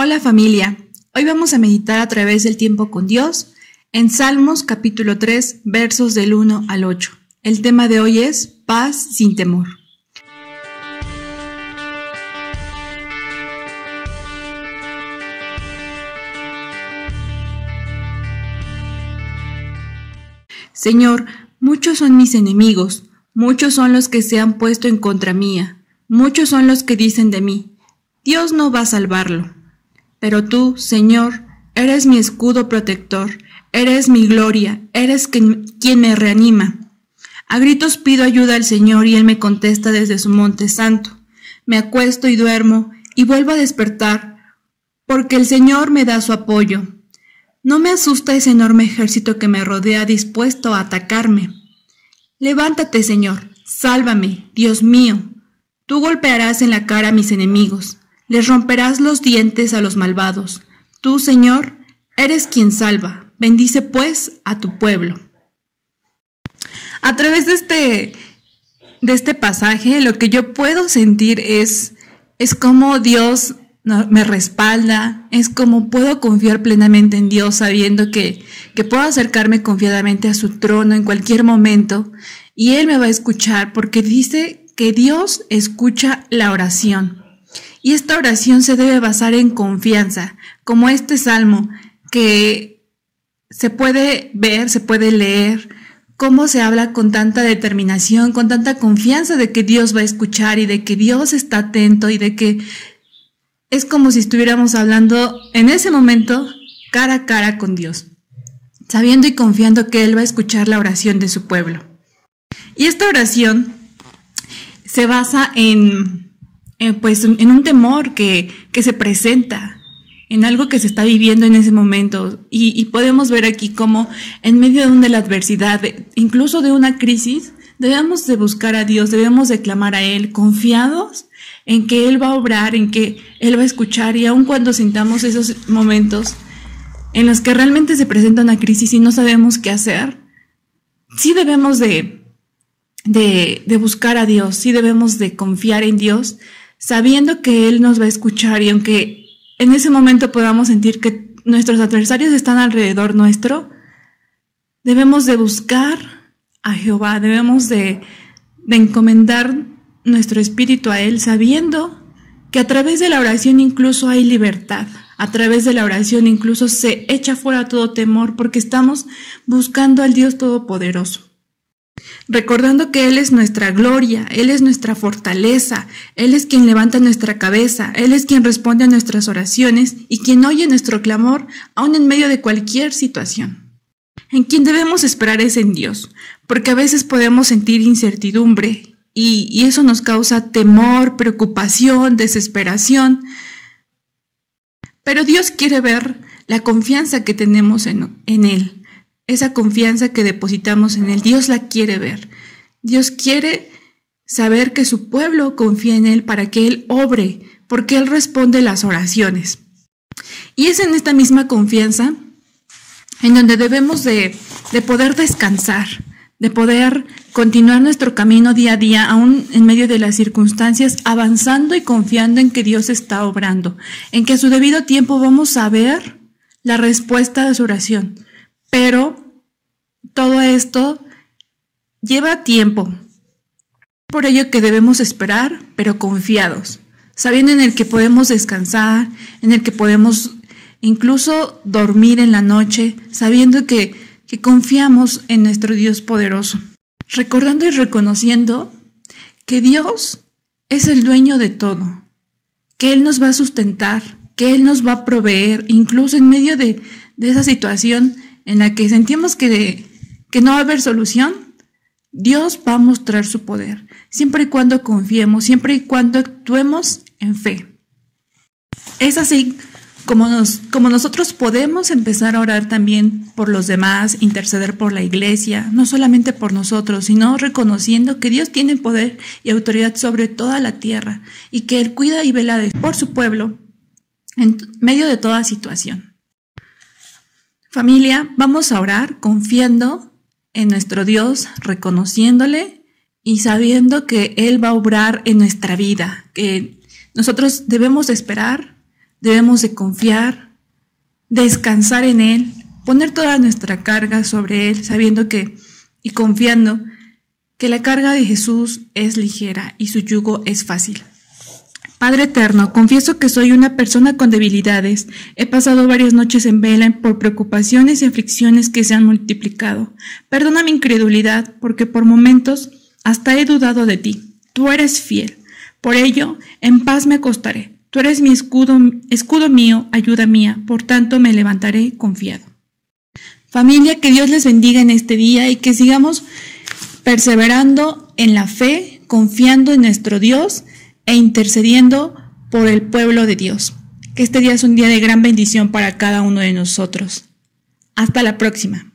Hola familia, hoy vamos a meditar a través del tiempo con Dios en Salmos capítulo 3 versos del 1 al 8. El tema de hoy es paz sin temor. Señor, muchos son mis enemigos, muchos son los que se han puesto en contra mía, muchos son los que dicen de mí, Dios no va a salvarlo. Pero tú, Señor, eres mi escudo protector, eres mi gloria, eres quien, me reanima. A gritos pido ayuda al Señor y Él me contesta desde su monte santo. Me acuesto y duermo y vuelvo a despertar, porque el Señor me da su apoyo. No me asusta ese enorme ejército que me rodea dispuesto a atacarme. Levántate, Señor, sálvame, Dios mío. Tú golpearás en la cara a mis enemigos les romperás los dientes a los malvados. Tú, Señor, eres quien salva. Bendice pues a tu pueblo. A través de este, de este pasaje, lo que yo puedo sentir es, es cómo Dios me respalda, es como puedo confiar plenamente en Dios sabiendo que, que puedo acercarme confiadamente a su trono en cualquier momento y Él me va a escuchar porque dice que Dios escucha la oración. Y esta oración se debe basar en confianza, como este salmo que se puede ver, se puede leer, cómo se habla con tanta determinación, con tanta confianza de que Dios va a escuchar y de que Dios está atento y de que es como si estuviéramos hablando en ese momento cara a cara con Dios, sabiendo y confiando que Él va a escuchar la oración de su pueblo. Y esta oración se basa en eh, pues en un temor que, que, se presenta, en algo que se está viviendo en ese momento. Y, podemos ver aquí cómo en medio de la adversidad, incluso de una crisis, debemos de buscar a Dios, debemos de clamar a Él, confiados en que Él va a obrar, en que Él va a escuchar y aun cuando sintamos esos momentos en los que realmente se presenta una crisis y no sabemos qué hacer, sí debemos de, de, de buscar a Dios, sí debemos de confiar en Dios, sabiendo que Él nos va a escuchar y aunque en ese momento podamos sentir que nuestros adversarios están alrededor nuestro, debemos de buscar a Jehová, debemos de, de encomendar nuestro espíritu a Él, sabiendo que a través de la oración incluso hay libertad, a través de la oración incluso se echa fuera todo temor porque estamos buscando al Dios Todopoderoso recordando que Él es nuestra gloria, Él es nuestra fortaleza, Él es quien levanta nuestra cabeza, Él es quien responde a nuestras oraciones y quien oye nuestro clamor aun en medio de cualquier situación. En quien debemos esperar es en Dios, porque a veces podemos sentir incertidumbre y, eso nos causa temor, preocupación, desesperación. Pero Dios quiere ver la confianza que tenemos en Él esa confianza que depositamos en Él, Dios la quiere ver. Dios quiere saber que su pueblo confía en Él para que Él obre, porque Él responde las oraciones. Y es en esta misma confianza en donde debemos de, de poder descansar, de poder continuar nuestro camino día a día, aún en medio de las circunstancias, avanzando y confiando en que Dios está obrando, en que a su debido tiempo vamos a ver la respuesta de su oración. Pero todo esto lleva tiempo. Por ello que debemos esperar, pero confiados, sabiendo en el que podemos descansar, en el que podemos incluso dormir en la noche, sabiendo que, que confiamos en nuestro Dios poderoso. Recordando y reconociendo que Dios es el dueño de todo, que Él nos va a sustentar, que Él nos va a proveer, incluso en medio de, de esa situación en la que sentimos que, no va a haber solución, Dios va a mostrar su poder, siempre y cuando confiemos, siempre y cuando actuemos en fe. Es así como, nos, como nosotros podemos empezar a orar también por los demás, interceder por la iglesia, no solamente por nosotros, sino reconociendo que Dios tiene poder y autoridad sobre toda la tierra y que Él cuida y vela por su pueblo en medio de toda situación. Familia, vamos a orar confiando en nuestro Dios, reconociéndole y sabiendo que Él va a obrar en nuestra vida, que nosotros debemos esperar, debemos de confiar, descansar en Él, poner toda nuestra carga sobre Él, sabiendo que y confiando que la carga de Jesús es ligera y su yugo es fácil. Padre eterno, confieso que soy una persona con debilidades. He pasado varias noches en vela por preocupaciones y aflicciones que se han multiplicado. Perdona mi incredulidad, porque por momentos hasta he dudado de ti. Tú eres fiel. Por ello, en paz me acostaré. Tú eres mi escudo, escudo mío, ayuda mía. Por tanto, me levantaré confiado. Familia, que Dios les bendiga en este día y que sigamos perseverando en la fe, confiando en nuestro Dios e intercediendo por el pueblo de Dios. Que este día es un día de gran bendición para cada uno de nosotros. Hasta la próxima.